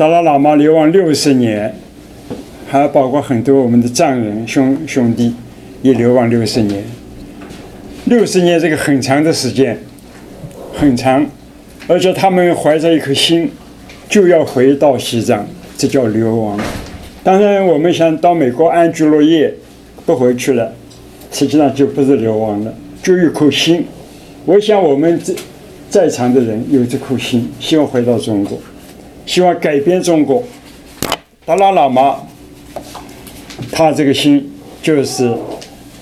达赖喇嘛流亡六十年，还包括很多我们的藏人兄兄弟也流亡六十年。六十年这个很长的时间，很长，而且他们怀着一颗心，就要回到西藏，这叫流亡。当然，我们想到美国安居乐业，不回去了，实际上就不是流亡了，就一颗心。我想我们在在场的人有这颗心，希望回到中国，希望改变中国。达拉喇嘛，他这个心就是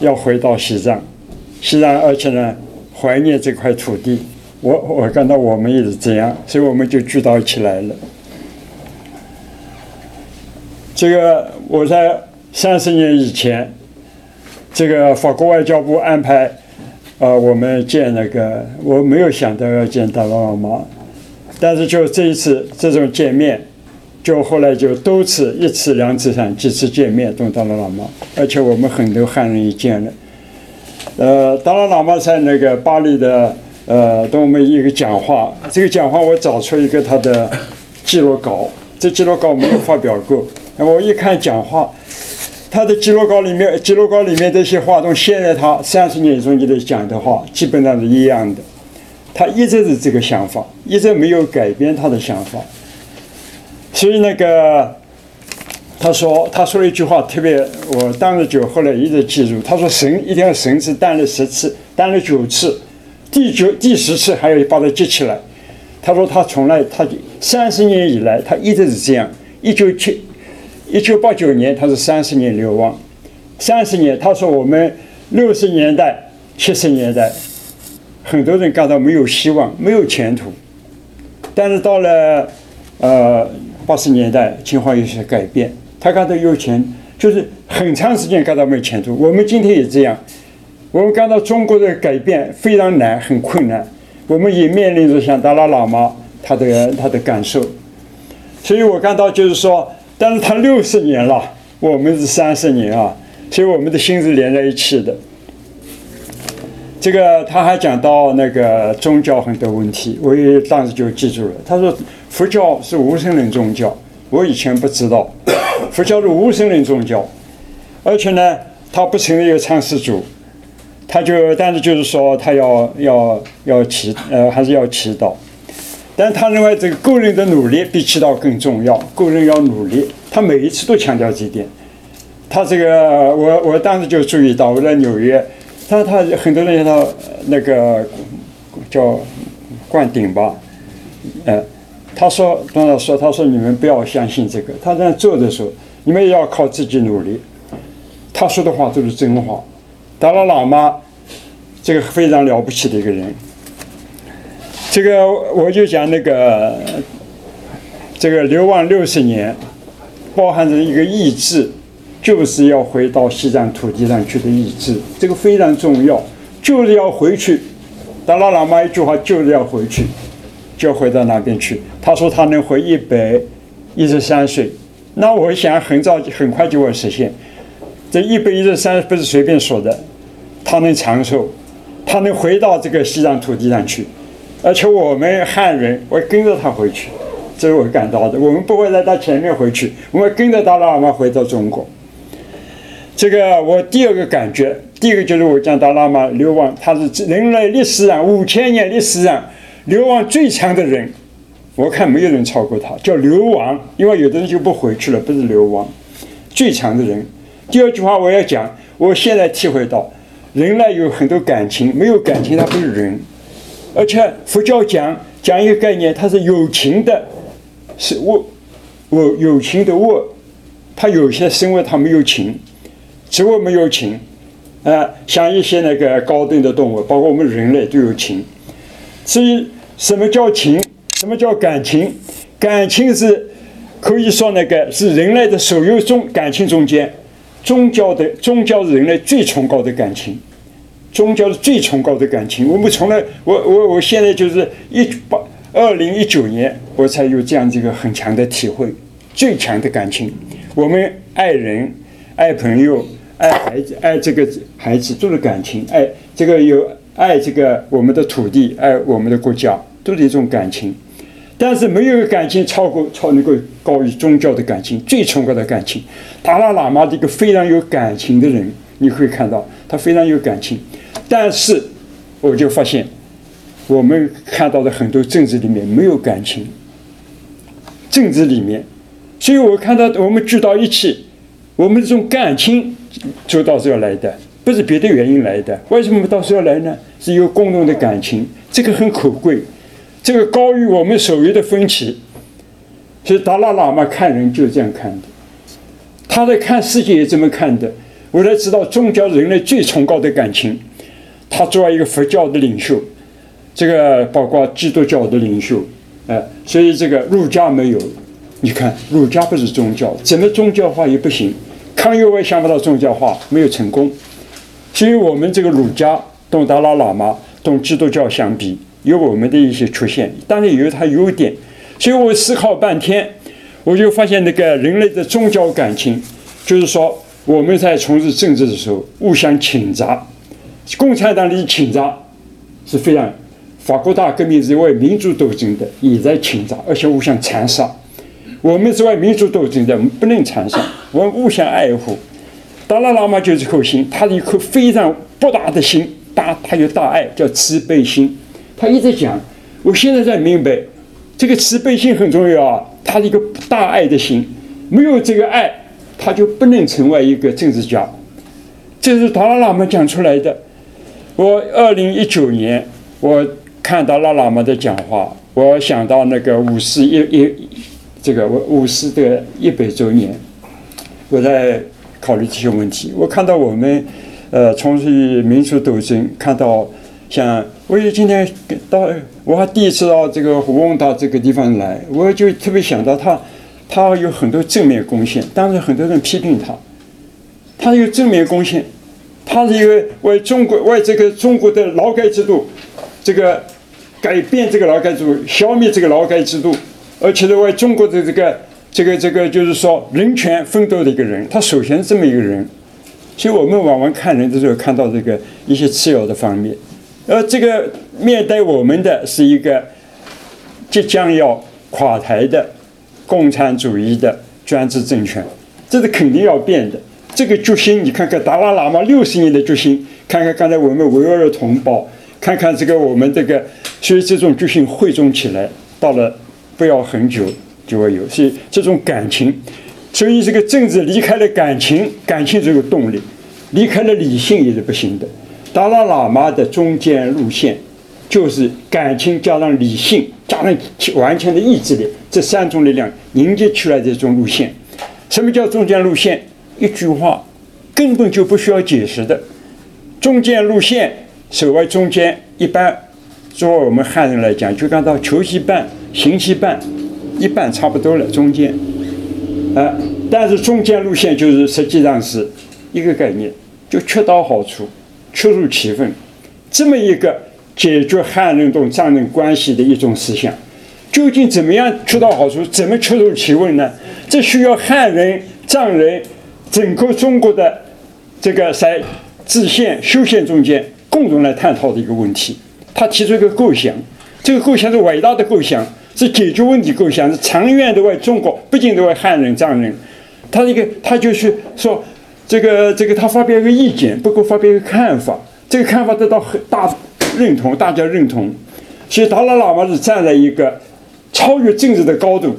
要回到西藏。西藏，而且呢，怀念这块土地。我我感到我们也是这样，所以我们就聚到一起来了。这个我在三十年以前，这个法国外交部安排，呃，我们见那个，我没有想到要见达拉喇嘛，但是就这一次这种见面，就后来就多次一次两次三几次见面跟达赖喇嘛，而且我们很多汉人也见了。呃，达赖喇嘛在那个巴黎的呃，跟我们一个讲话。这个讲话我找出一个他的记录稿，这记录稿没有发表过。我一看讲话，他的记录稿里面，记录稿里面这些话，跟现在他三十年中间的讲的话基本上是一样的。他一直是这个想法，一直没有改变他的想法。所以那个。他说：“他说了一句话，特别我当时就后来一直记住。他说：‘神一定要神是担了十次，担了九次，第九第十次还要把它接起来。’他说他从来他三十年以来他一直是这样。一九七一九八九年他是三十年流亡，三十年。他说我们六十年代、七十年代，很多人感到没有希望、没有前途，但是到了呃八十年代，情况有些改变。”他感到有钱，就是很长时间感到没前途。我们今天也这样，我们感到中国的改变非常难，很困难。我们也面临着像达拉喇嘛他的他的感受，所以我感到就是说，但是他六十年了，我们是三十年啊，所以我们的心是连在一起的。这个他还讲到那个宗教很多问题，我也当时就记住了。他说佛教是无神论宗教，我以前不知道。佛教是无神论宗教，而且呢，他不承认有创世主，他就但是就是说他要要要祈呃还是要祈祷，但他认为这个个人的努力比祈祷更重要，个人要努力，他每一次都强调这一点。他这个我我当时就注意到我在纽约，他他很多人叫他那个叫灌顶吧，呃。他说：“当然说，他说你们不要相信这个。他在做的时候，你们也要靠自己努力。他说的话都是真话。达拉喇嘛，这个非常了不起的一个人。这个我就讲那个，这个流亡六十年，包含着一个意志，就是要回到西藏土地上去的意志。这个非常重要，就是要回去。达拉喇嘛一句话，就是要回去。”就回到那边去。他说他能活一百一十三岁，那我想很早很快就会实现。这一百一十三不是随便说的，他能长寿，他能回到这个西藏土地上去，而且我们汉人我跟着他回去，这是我感到的。我们不会在他前面回去，我们跟着达拉喇嘛回到中国。这个我第二个感觉，第一个就是我讲达赖喇嘛流亡，他是人类历史上五千年历史上。流亡最强的人，我看没有人超过他，叫流亡，因为有的人就不回去了，不是流亡，最强的人。第二句话我要讲，我现在体会到，人类有很多感情，没有感情他不是人。而且佛教讲讲一个概念，它是有情的，是物，我有情的物，它有些生物它没有情，植物没有情，啊，像一些那个高等的动物，包括我们人类都有情，所以。什么叫情？什么叫感情？感情是可以说那个是人类的所有中感情中间，宗教的宗教是人类最崇高的感情，宗教是最崇高的感情。我们从来，我我我现在就是一八二零一九年，我才有这样子一个很强的体会，最强的感情。我们爱人、爱朋友、爱孩子、爱这个孩子，都是感情。爱这个有爱这个我们的土地，爱我们的国家。都是一种感情，但是没有感情超过超能够高于宗教的感情，最崇高的感情。达拉喇嘛这个非常有感情的人，你会看到他非常有感情。但是我就发现，我们看到的很多政治里面没有感情，政治里面，所以我看到我们聚到一起，我们这种感情就到这要来的，不是别的原因来的。为什么到时候来呢？是有共同的感情，这个很可贵。这个高于我们所谓的分歧，所以达拉喇嘛看人就是这样看的，他在看世界也这么看的。我才知道宗教人类最崇高的感情。他作为一个佛教的领袖，这个包括基督教的领袖，哎，所以这个儒家没有。你看，儒家不是宗教，怎么宗教化也不行。康有为想不到宗教化，没有成功。所以我们这个儒家同达拉喇嘛同基督教相比。有我们的一些缺陷，当然也有它优点，所以我思考半天，我就发现那个人类的宗教感情，就是说我们在从事政治的时候互相倾轧，共产党里倾轧是非常，法国大革命是为民主斗争的，也在倾轧，而且互相残杀。我们是为民主斗争的，我们不能残杀，我们互相爱护。达赖喇嘛就是颗心，他是一颗非常博大的心，大他有大爱，叫慈悲心。他一直讲，我现在才明白，这个慈悲心很重要啊。他一个大爱的心，没有这个爱，他就不能成为一个政治家。这是达拉喇嘛讲出来的。我二零一九年，我看到拉喇嘛的讲话，我想到那个五四一一这个五四的一百周年，我在考虑这些问题。我看到我们呃从事民族斗争，看到。像我也今天到，我还第一次到这个胡翁达这个地方来，我就特别想到他，他有很多正面贡献。当然很多人批评他，他有正面贡献，他是一个为中国为这个中国的劳改制度，这个改变这个劳改制度，消灭这个劳改制度，而且是为中国的这个这个这个就是说人权奋斗的一个人。他首先是这么一个人，所以我们往往看人的时候看到这个一些次要的方面。而这个面对我们的是一个即将要垮台的共产主义的专制政权，这是肯定要变的。这个决心，你看看达拉喇嘛六十年的决心，看看刚才我们维吾尔同胞，看看这个我们这个，所以这种决心汇总起来，到了不要很久就会有。所以这种感情，所以这个政治离开了感情，感情这个动力，离开了理性也是不行的。达拉喇嘛的中间路线，就是感情加上理性加上完全的意志力这三种力量凝结出来的这种路线。什么叫中间路线？一句话，根本就不需要解释的。中间路线，所谓中间，一般作为我们汉人来讲，就看到球西半、形西半，一半差不多了。中间，啊，但是中间路线就是实际上是一个概念，就恰到好处。恰如其分，这么一个解决汉人同藏人关系的一种思想，究竟怎么样恰到好处？怎么恰如其分呢？这需要汉人、藏人整个中国的这个在自宪、修宪中间共同来探讨的一个问题。他提出一个构想，这个构想是伟大的构想，是解决问题构想，是长远的为中国，不仅是为汉人、藏人。他一个，他就是说。这个这个，他发表一个意见，不过发表一个看法，这个看法得到很大认同，大家认同。所以达赖喇嘛是站在一个超越政治的高度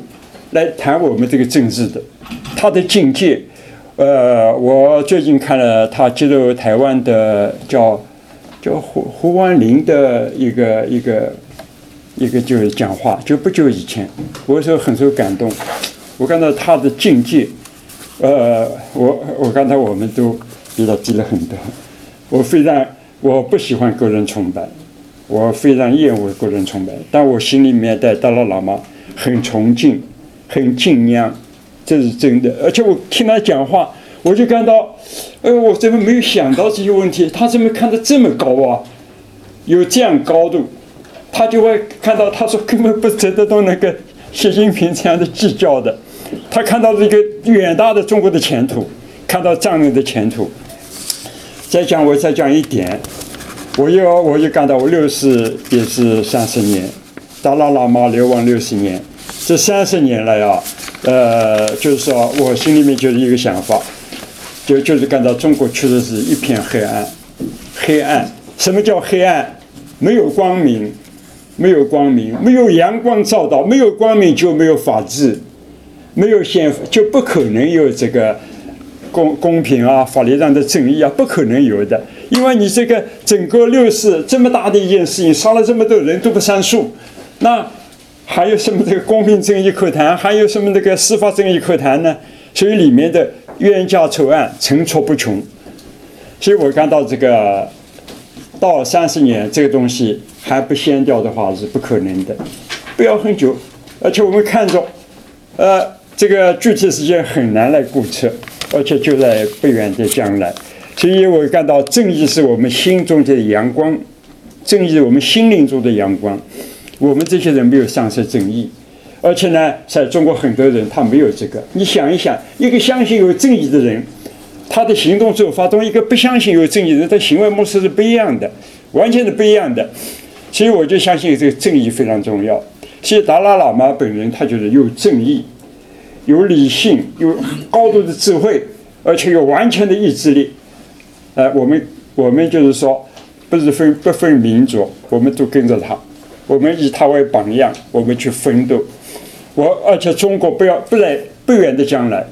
来谈我们这个政治的，他的境界。呃，我最近看了他接受台湾的叫叫胡胡万林的一个一个一个就是讲话，就不久以前，我说很受感动，我看到他的境界。呃，我我刚才我们都比他低了很多。我非常我不喜欢个人崇拜，我非常厌恶个人崇拜。但我心里面对达赖喇嘛很崇敬，很敬仰，这是真的。而且我听他讲话，我就感到，呃，我怎么没有想到这些问题？他怎么看得这么高啊？有这样高度，他就会看到，他说根本不值得同那个习近平这样的计较的。他看到了一个远大的中国的前途，看到藏人的前途。再讲，我再讲一点，我又我又感到我六十也是三十年，达赖喇嘛流亡六十年，这三十年来啊，呃，就是说我心里面就是一个想法，就就是感到中国确实是一片黑暗，黑暗。什么叫黑暗？没有光明，没有光明，没有阳光照到，没有光明就没有法治，没有宪法就不可能有这个公公平啊，法律上的正义啊，不可能有的。因为你这个整个六四这么大的一件事情，杀了这么多人都不算数，那还有什么这个公平正义可谈？还有什么这个司法正义可谈呢？所以里面的冤假错案层出不穷。所以我看到这个到三十年这个东西还不掀掉的话是不可能的，不要很久，而且我们看着，呃，这个具体时间很难来估测，而且就在不远的将来。所以我感到正义是我们心中的阳光，正义我们心灵中的阳光。我们这些人没有丧失正义，而且呢，在中国很多人他没有这个。你想一想，一个相信有正义的人，他的行动做法跟一个不相信有正义的人的行为模式是不一样的，完全是不一样的。所以我就相信这个正义非常重要。所以达拉喇嘛本人他就是有正义，有理性，有高度的智慧，而且有完全的意志力。呃，我们我们就是说，不是分不分民族，我们都跟着他，我们以他为榜样，我们去奋斗。我而且中国不要不来不远的将来，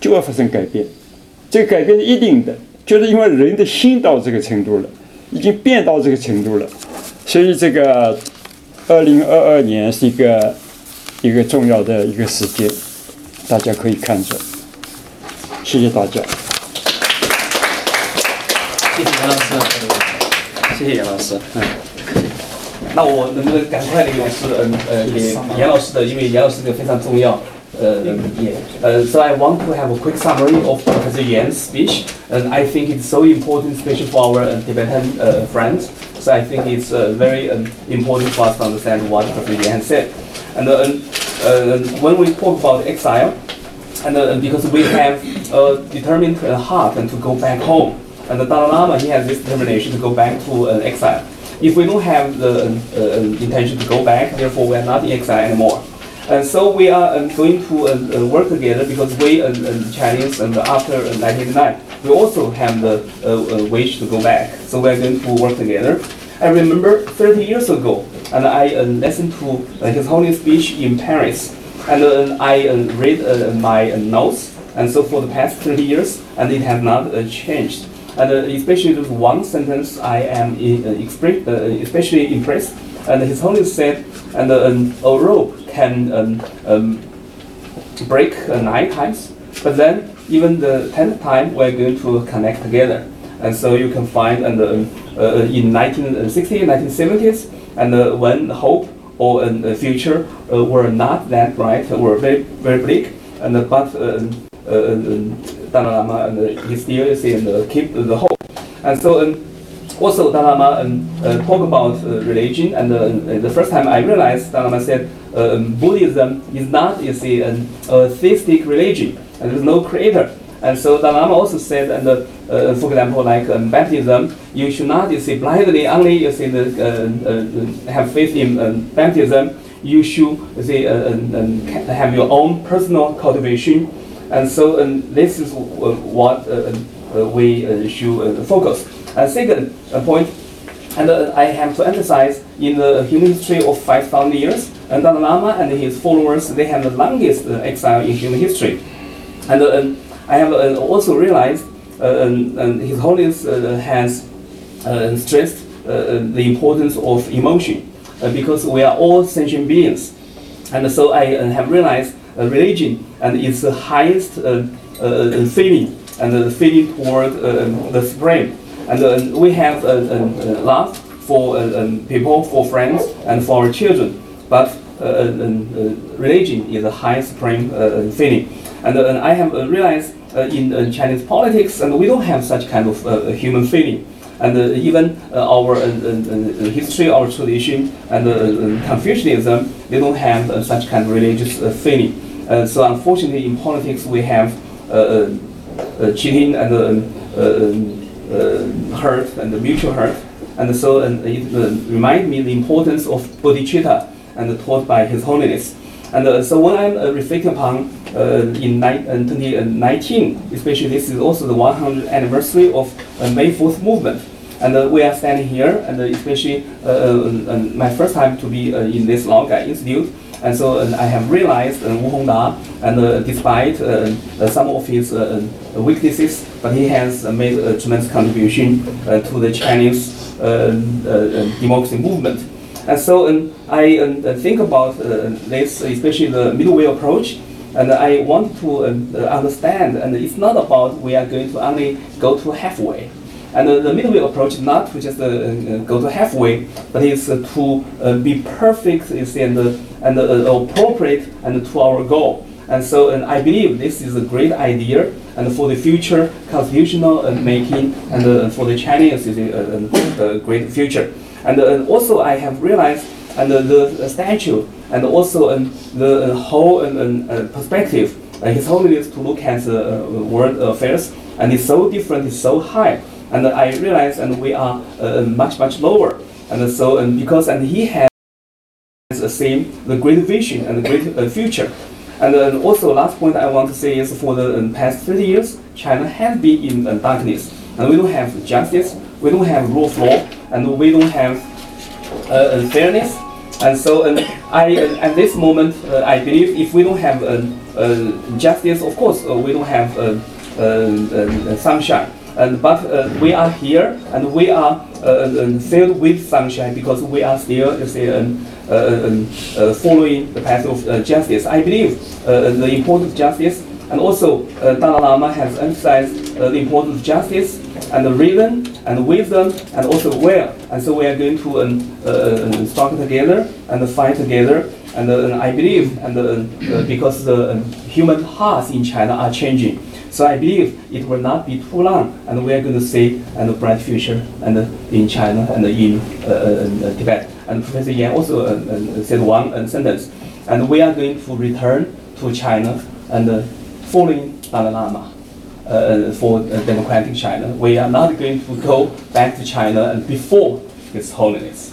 就要发生改变，这个改变是一定的，就是因为人的心到这个程度了，已经变到这个程度了，所以这个二零二二年是一个一个重要的一个时间，大家可以看着。谢谢大家。谢谢杨老师，谢谢杨老师。嗯，那我能不能赶快的用是嗯呃给杨老师的，因为杨老师这个非常重要。Uh, um, yeah. Uh, so I want to have a quick summary of Professor Yan's speech, and I think it's so important, especially for our uh, Tibetan friends. So I think it's very um, important for us to understand what Professor Yan said. And when we talk about exile, and uh, because we have a determined uh, heart and to go back home. And the Dalai Lama, he has this determination to go back to exile. If we don't have the um, intention to go back, therefore we are not in exile anymore. And so we are uh, going to uh, uh, work together because we, uh, Chinese, and after 1999, we also have the wish to go back. So we are going to work together. I remember 30 years ago, and I listened to His Holy speech in Paris, and I read my notes. And so for the past 30 years, and it has not changed. And uh, especially this one sentence I am in, uh, uh, especially impressed. And His Holiness said, and a rope can um, um, break nine times, but then even the tenth time we're going to connect together. And so you can find and, um, uh, in 1960s, 1970s, and uh, when hope or uh, future were not that bright, were very, very bleak, and but Dalai Lama and he still say and keep the hope. And so um, also Dalai Lama um, uh, talk about uh, religion and uh, the first time I realized Dalai Lama said um, Buddhism is not you see an, a theistic religion and there's no creator. And so Dalai Lama also said, and uh, uh, for example, like um, baptism, you should not you see blindly only you see the, uh, have faith in um, baptism. You should you see have your own personal cultivation and so um, this is uh, what uh, uh, we should focus. And second point, and uh, I have to emphasize in the human history of 5,000 years, and Dalai Lama and his followers, they have the longest uh, exile in human history. And um, I have also realized and His Holiness has stressed the importance of emotion because we are all sentient beings. And so I have realized religion and its highest uh, uh, feeling and the feeling toward the supreme. And uh, we have a love for uh, um, people, for friends, and for our children. But uh, um, religion is the highest supreme feeling. And, I have realized in Chinese politics, and we don't have such kind of human feeling and uh, even uh, our uh, history, our tradition, and um, Confucianism, they don't have such kind of religious feeling. so unfortunately, in politics, we have cheating and hurt and the mutual hurt. And so it reminds me the importance of bodhicitta and taught by His Holiness. And uh, so when I'm uh, reflecting upon uh, in ni- uh, 2019, especially this is also the 100th anniversary of uh, May 4th movement. And uh, we are standing here, and uh, especially uh, uh, uh, my first time to be uh, in this Laogai Institute. And so uh, I have realized uh, Wu Hongda, and uh, despite some of his weaknesses, but he has made a tremendous contribution to the Chinese democracy movement. And so um, I um, think about uh, this, especially the middle way approach, and I want to understand, and it's not about we are going to only go to halfway. And uh, the middle way approach is not to just uh, go to halfway, but it's to be perfect is and, and appropriate and to our goal. And so and I believe this is a great idea and for the future constitutional uh, making and uh, for the Chinese is a, a, great future. And uh, also I have realized and the statue and also um, the uh, whole um, perspective, uh, His Holiness to look at the world affairs and it's so different, it's so high. And I realize and we are much, much lower. And so and because and he has the same, the great vision and the great uh, future. And uh, also, last point I want to say is for the um, past 30 years, China has been in uh, darkness, and we don't have justice, we don't have rule of law, and we don't have uh, uh, fairness. And so, um, I uh, at this moment, uh, I believe if we don't have uh, justice, of course, we don't have uh, uh, sunshine. And but uh, we are here, and we are uh, filled with sunshine because we are still, see, um, uh, um, uh, following the path of uh, justice. I believe the importance of justice, and also Dalai Lama has emphasized the importance of justice and the reason and wisdom and also will. And so we are going to um, struggle together and fight together. And, uh, I believe, and uh, because the um, human hearts in China are changing, so I believe it will not be too long, and we are going to see a bright future and in China and in uh, uh, uh, Tibet. And Professor Yan also said one sentence, and we are going to return to China and following Dalai Lama uh, for uh, democratic China. We are not going to go back to China and before His Holiness.